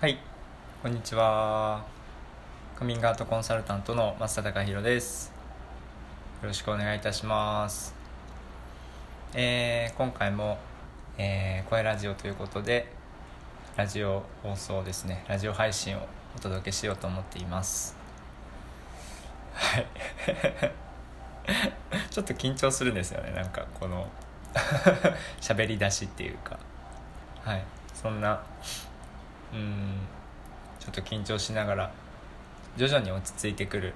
はい。こんにちは。カミングアウトコンサルタントの増田貴弘です。よろしくお願いいたします。えー、今回も、えー、声ラジオということでラジオ放送ですね。ラジオ配信をお届けしようと思っています。はい。ちょっと緊張するんですよね。なんかこの 喋り出しっていうか。はい。そんなうん。ちょっと緊張しながら徐々に落ち着いてくる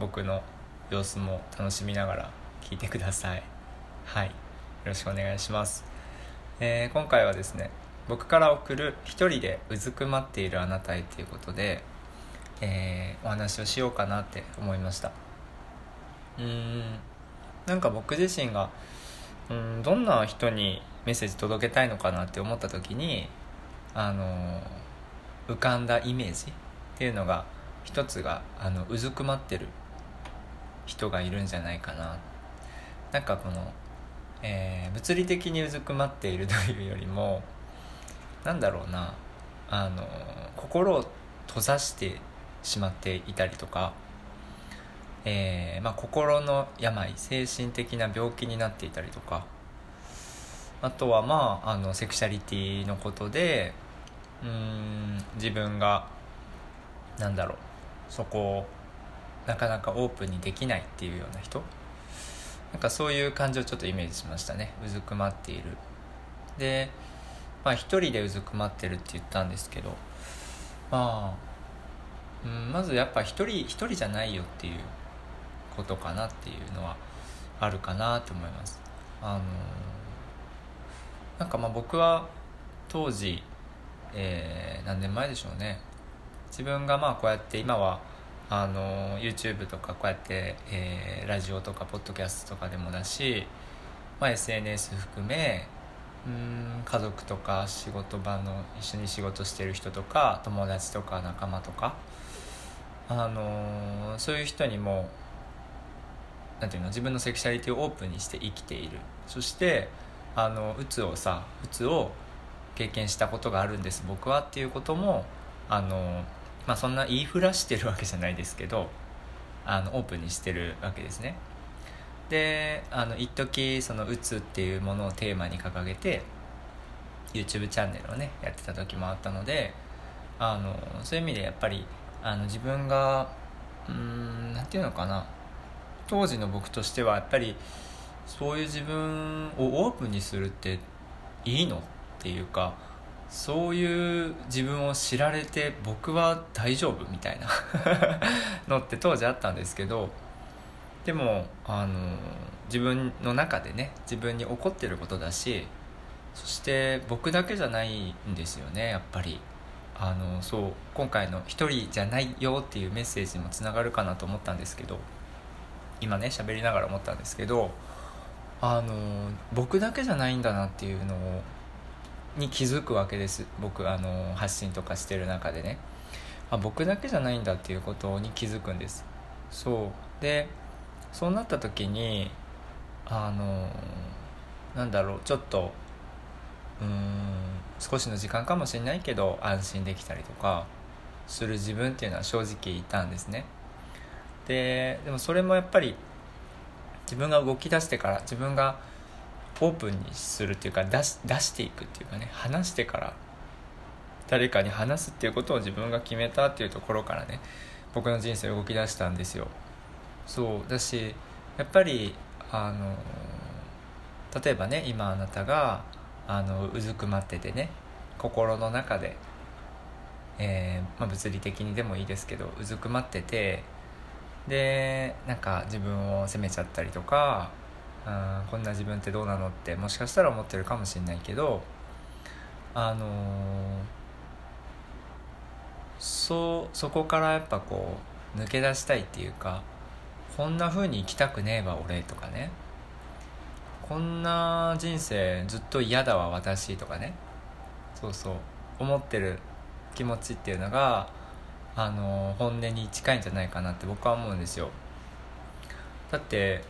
僕の様子も楽しみながら聞いてください。はい。よろしくお願いします、えー、今回はですね僕から送る「一人でうずくまっているあなたへ」ということで、えー、お話をしようかなって思いました。うん。なんか僕自身がうんどんな人にメッセージ届けたいのかなって思った時にあの浮かんだイメージっていうのが一つがあのうずくまってる人がいるんじゃないかな。なんかこの、えー、物理的にうずくまっているというよりもなんだろうな。あの心を閉ざしてしまっていたりとか、えーまあ、心の病精神的な病気になっていたりとかあとはまああのセクシャリティのことでうん自分がなんだろうそこをなかなかオープンにできないっていうような人。なんかそういう感じをちょっとイメージしましたね。うずくまっている。でまあ一人でうずくまってるって言ったんですけどまあ、うん、まずやっぱ一人一人じゃないよっていうことかなっていうのはあるかなと思います。あのなんかまあ僕は当時えー、何年前でしょうね。自分がまあこうやって今はあの YouTube とかこうやって、えー、ラジオとかポッドキャストとかでもだし、まあ、SNS 含めうん家族とか仕事場の一緒に仕事してる人とか友達とか仲間とか、あのー、そういう人にもなんていうの自分のセクシャリティをオープンにして生きている。そしてあのうつをさうつを経験したことがあるんです僕はっていうこともあの、まあ、そんな言いふらしてるわけじゃないですけどあのオープンにしてるわけですね。であの一時そのうつっていうものをテーマに掲げて YouTube チャンネルをねやってた時もあったのであのそういう意味でやっぱりあの自分がうん何て言うのかな。当時の僕としてはやっぱりそういう自分をオープンにするっていいの？っていうかそういう自分を知られて僕は大丈夫みたいな のって当時あったんですけどでもあの自分の中でね自分に起こってることだしそして僕だけじゃないんですよねやっぱり。あのそう今回の「一人じゃないよ」っていうメッセージにもつながるかなと思ったんですけど今ね喋りながら思ったんですけどあの僕だけじゃないんだなっていうのをに気づくわけです。僕あの発信とかしてる中でね。あ僕だけじゃないんだっていうことに気づくんです。そう。でそうなった時にあのなんだろうちょっとうん少しの時間かもしれないけど安心できたりとかする自分っていうのは正直いたんですね。ででもそれもやっぱり自分が動き出してから自分がオープンにするっていうか出し出していくっていうかね話してから誰かに話すっていうことを自分が決めたっていうところからね僕の人生動き出したんですよ。そうだしやっぱりあの例えばね今あなたがあのうずくまっててね心の中で、えーまあ、物理的にでもいいですけどうずくまっててでなんか自分を責めちゃったりとかあこんな自分ってどうなのってもしかしたら思ってるかもしれないけどあのー、そうそこからやっぱこう抜け出したいっていうかこんな風に生きたくねえわ俺とかね。こんな人生ずっと嫌だわ私とかね。そうそう思ってる気持ちっていうのがあの本音に近いんじゃないかなって僕は思うんですよ。だって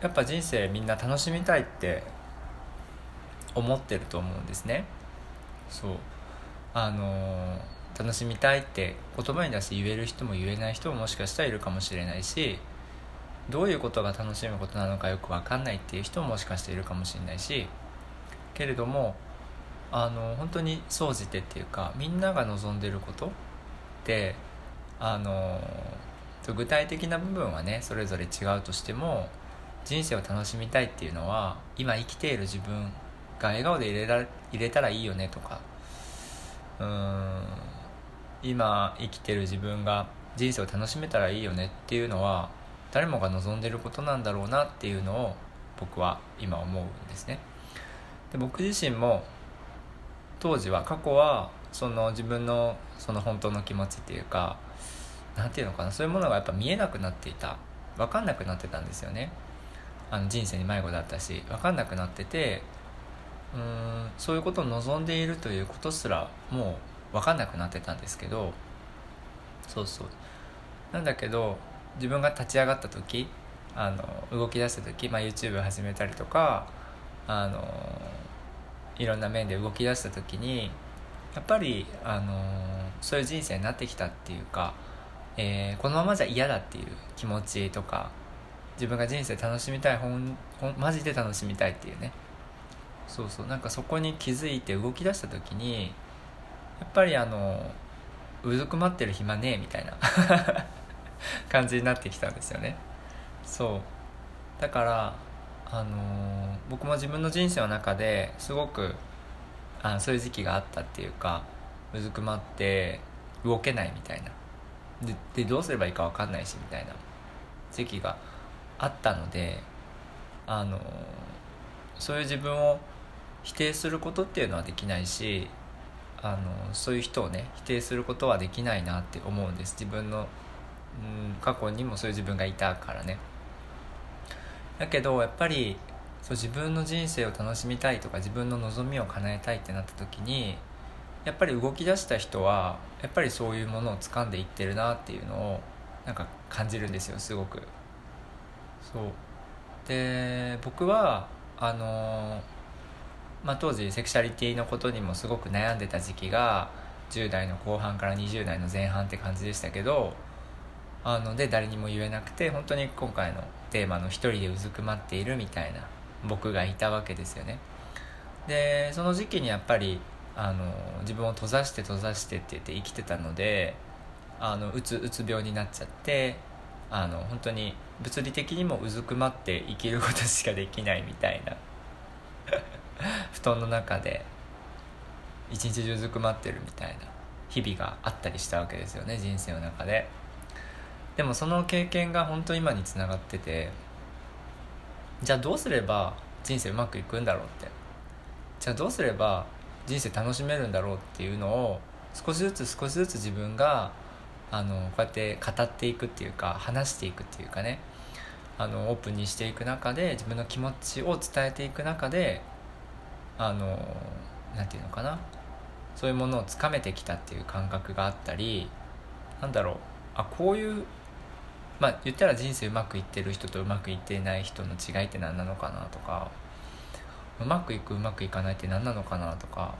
やっぱ人生みんな楽しみたいって思ってると思うんですね。そう。あの楽しみたいって言葉に出して言える人も言えない人ももしかしたらいるかもしれないしどういうことが楽しむことなのかよく分かんないっていう人ももしかしているかもしれないしけれどもあの本当に総じてっていうかみんなが望んでることってあの具体的な部分はねそれぞれ違うとしても人生を楽しみたいっていうのは今生きている自分が笑顔で入れら入れたらいいよねとか。うーん今生きてる自分が人生を楽しめたらいいよねっていうのは誰もが望んでることなんだろうなっていうのを僕は今思うんですね。で僕自身も当時は過去はその自分のその本当の気持ちっていうか何ていうのかなそういうものがやっぱ見えなくなっていた。分かんなくなってたんですよね。あの人生に迷子だったし分かんなくなっててうんそういうことを望んでいるということすらもう分かんなくなってたんですけどそうそう。なんだけど自分が立ち上がった時あの動き出した時、まあ、YouTube 始めたりとかあのいろんな面で動き出した時にやっぱりあのそういう人生になってきたっていうか、えー、このままじゃ嫌だっていう気持ちとか自分が人生楽しみたいほんほんマジで楽しみたいっていうね。そうそう。なんかそこに気づいて動き出した時にやっぱりあのうずくまってる暇ねえみたいな 感じになってきたんですよね。そう。だからあのー、僕も自分の人生の中ですごくあそういう時期があったっていうかうずくまって動けないみたいな。ででどうすればいいか分かんないしみたいな。時期があったのであの、そういう自分を否定することっていうのはできないしあのそういう人をね否定することはできないなって思うんです。自分の、うん、過去にもそういう自分がいたからね。だけどやっぱりそう自分の人生を楽しみたいとか自分の望みを叶えたいってなった時にやっぱり動き出した人はやっぱりそういうものを掴んでいってるなっていうのをなんか感じるんですよすごく。そう。で僕はあのまあ、当時セクシャリティのことにもすごく悩んでた時期が10代の後半から20代の前半って感じでしたけどあので誰にも言えなくて本当に今回のテーマの「一人でうずくまっている」みたいな僕がいたわけですよね。でその時期にやっぱりあの自分を閉ざして閉ざしてって言って生きてたのであのうつうつ病になっちゃってあの本当に物理的にもうずくまって生きることしかできないみたいな 布団の中で一日中うずくまってるみたいな日々があったりしたわけですよね人生の中で。でもその経験が本当今につながっててじゃあどうすれば人生うまくいくんだろうって。じゃあどうすれば人生楽しめるんだろうっていうのを少しずつ少しずつ自分があのこうやって語っていくっていうか話していくっていうかね。あのオープンにしていく中で自分の気持ちを伝えていく中であのなんていうのかな。そういうものをつかめてきたっていう感覚があったりなんだろう。あこういうまあ言ったら人生うまくいってる人とうまくいってない人の違いって何なのかなとかうまくいくうまくいかないって何なのかなとか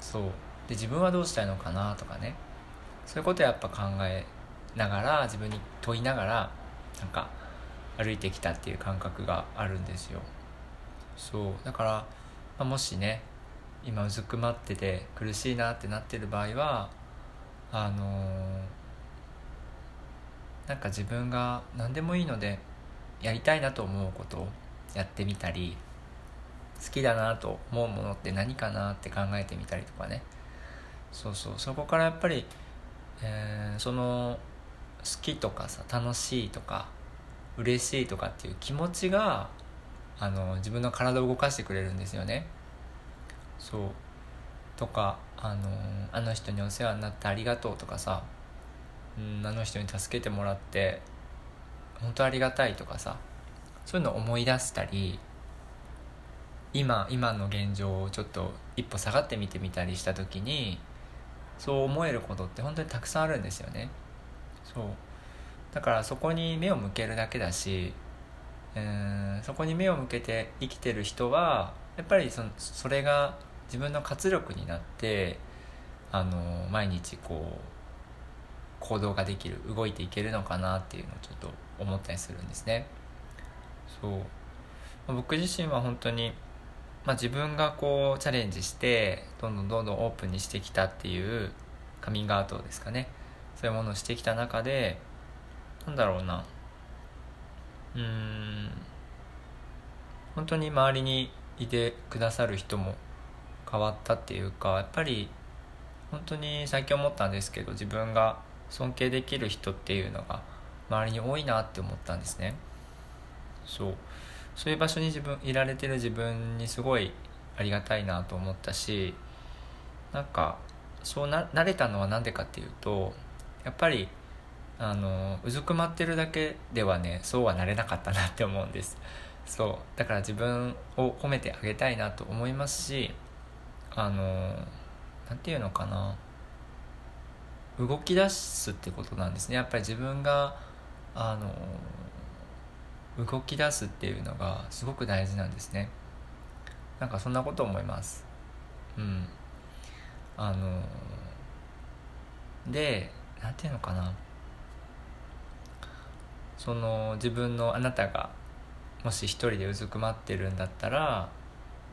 そう。で自分はどうしたいのかなとかね。そういうことをやっぱ考えながら自分に問いながらなんか歩いてきたっていう感覚があるんですよ。そう。だから、まあ、もしね今うずくまってて苦しいなってなってる場合はあのーなんか自分が何でもいいのでやりたいなと思うことをやってみたり好きだなと思うものって何かなって考えてみたりとかね。そうそう。そこからやっぱり、えー、その好きとかさ楽しいとか嬉しいとかっていう気持ちがあの自分の体を動かしてくれるんですよね。そう。とかあのあの人にお世話になってありがとうとかさうんあの人に助けてもらって本当ありがたいとかさそういうのを思い出したり今今の現状をちょっと一歩下がってみてみたりした時にそう思えることって本当にたくさんあるんですよね。そう。だからそこに目を向けるだけだし、えー、そこに目を向けて生きてる人はやっぱりそそれが自分の活力になってあの毎日こう行動ができる動いていけるのかなっていうのをちょっと思ったりするんですね。そう。僕自身は本当に、まあ、自分がこうチャレンジしてどんどんどんどんオープンにしてきたっていうカミングアウトですかね。そういうものをしてきた中でなんだろうな。うん。本当に周りにいてくださる人も変わったっていうかやっぱり本当に最近思ったんですけど自分が尊敬できる人っていうのが周りに多いなって思ったんですね。そう。そういう場所に自分いられてる自分にすごいありがたいなと思ったしなんかそうな慣れたのは何でかっていうとやっぱりあのうずくまってるだけではねそうはなれなかったなって思うんです。そう。だから自分を褒めてあげたいなと思いますしあの何て言うのかな。動き出すってことなんですね。やっぱり自分があの動き出すっていうのがすごく大事なんですね。なんかそんなこと思います。うん。あので何て言うのかな。その自分のあなたがもし一人でうずくまってるんだったら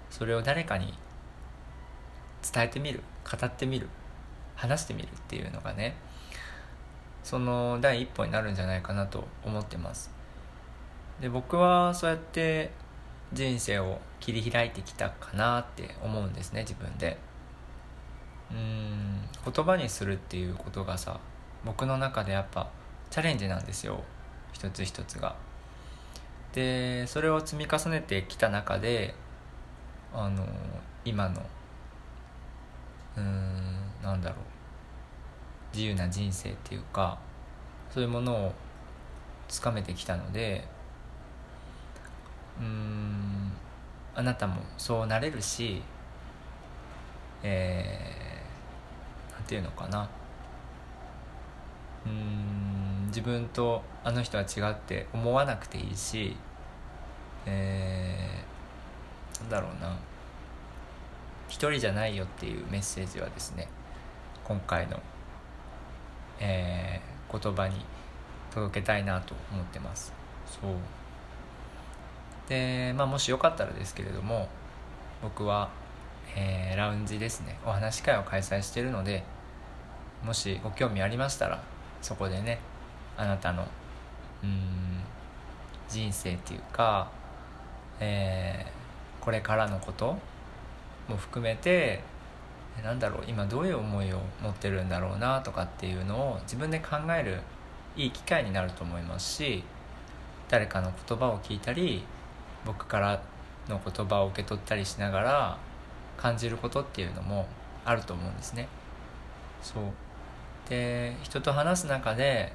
それを誰かに伝えてみる。語ってみる。話してみるっていうのがねその第一歩になるんじゃないかなと思ってます。で僕はそうやって人生を切り開いてきたかなって思うんですね自分で。うん言葉にするっていうことがさ僕の中でやっぱチャレンジなんですよ一つ一つが。でそれを積み重ねてきた中であの今のうんなんだろう。自由な人生っていうかそういうものをつかめてきたのでうんあなたもそうなれるしえー、なんていうのかな。うん自分とあの人は違って思わなくていいしえー、なんだろうな。一人じゃないよっていうメッセージはですね今回の、えー、言葉に届けたいなと思ってます。そう。でまあもしよかったらですけれども僕は、えー、ラウンジですね。お話し会を開催しているのでもしご興味ありましたらそこでねあなたのうん人生っていうか、えー、これからのことも含めてなんだろう今どういう思いを持ってるんだろうなとかっていうのを自分で考えるいい機会になると思いますし誰かの言葉を聞いたり僕からの言葉を受け取ったりしながら感じることっていうのもあると思うんですね。そうで人と話す中で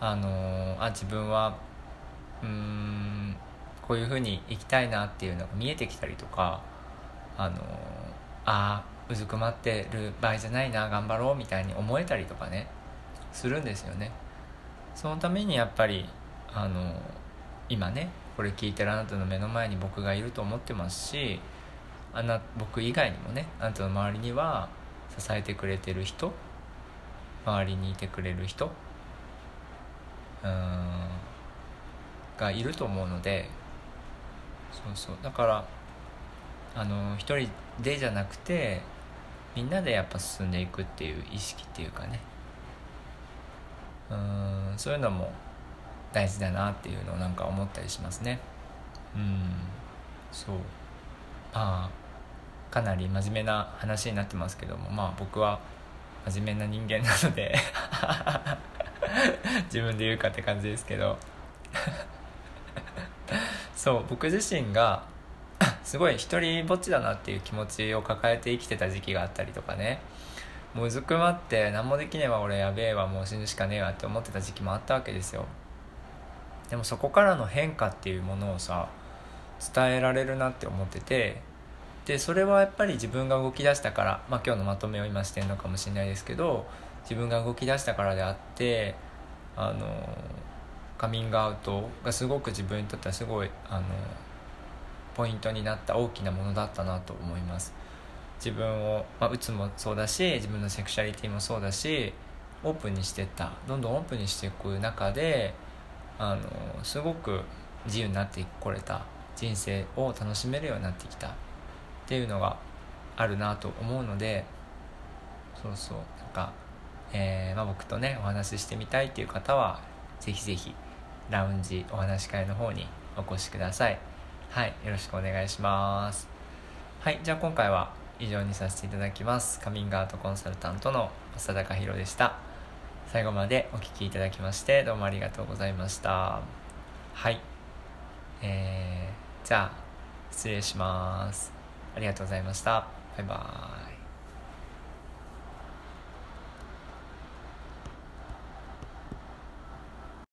あのあ自分はうんこういうふうに生きたいなっていうのが見えてきたりとかあのあうずくまってる場合じゃないな頑張ろうみたいに思えたりとかねするんですよね。そのためにやっぱりあの今ねこれ聞いてるあなたの目の前に僕がいると思ってますしあな僕以外にもねあなたの周りには支えてくれてる人周りにいてくれる人うんがいると思うのでそうそう。だからあの一人でじゃなくてみんなでやっぱ進んでいくっていう意識っていうかね。うんそういうのも大事だなっていうのをなんか思ったりしますね。うんそう。まあかなり真面目な話になってますけどもまあ僕は真面目な人間なので 自分で言うかって感じですけど。そう僕自身がすごい一人ぼっちだなっていう気持ちを抱えて生きてた時期があったりとかね。もううずくまって何もできねえわ俺やべえわもう死ぬしかねえわって思ってた時期もあったわけですよ。でもそこからの変化っていうものをさ伝えられるなって思ってて。でそれはやっぱり自分が動き出したから、まあ、今日のまとめを今してるのかもしれないですけど自分が動き出したからであってあのカミングアウトがすごく自分にとってはすごいあのポイントになった大きなものだったなと思います。自分を、まあ、うつもそうだし自分のセクシャリティもそうだしオープンにしてった。どんどんオープンにしていく中であのすごく自由になってこれた。人生を楽しめるようになってきた。っていうのがあるなと思うのでそうそう。なんか、えーまあ、僕とねお話ししてみたいっていう方はぜひぜひラウンジお話し会の方にお越しください。はいよろしくお願いします。はいじゃあ今回は以上にさせていただきます。カミングアウトコンサルタントの浅田隆弘でした。最後までお聴きいただきましてどうもありがとうございました。はい。えー、じゃあ失礼します。ありがとうございました。バイバーイ。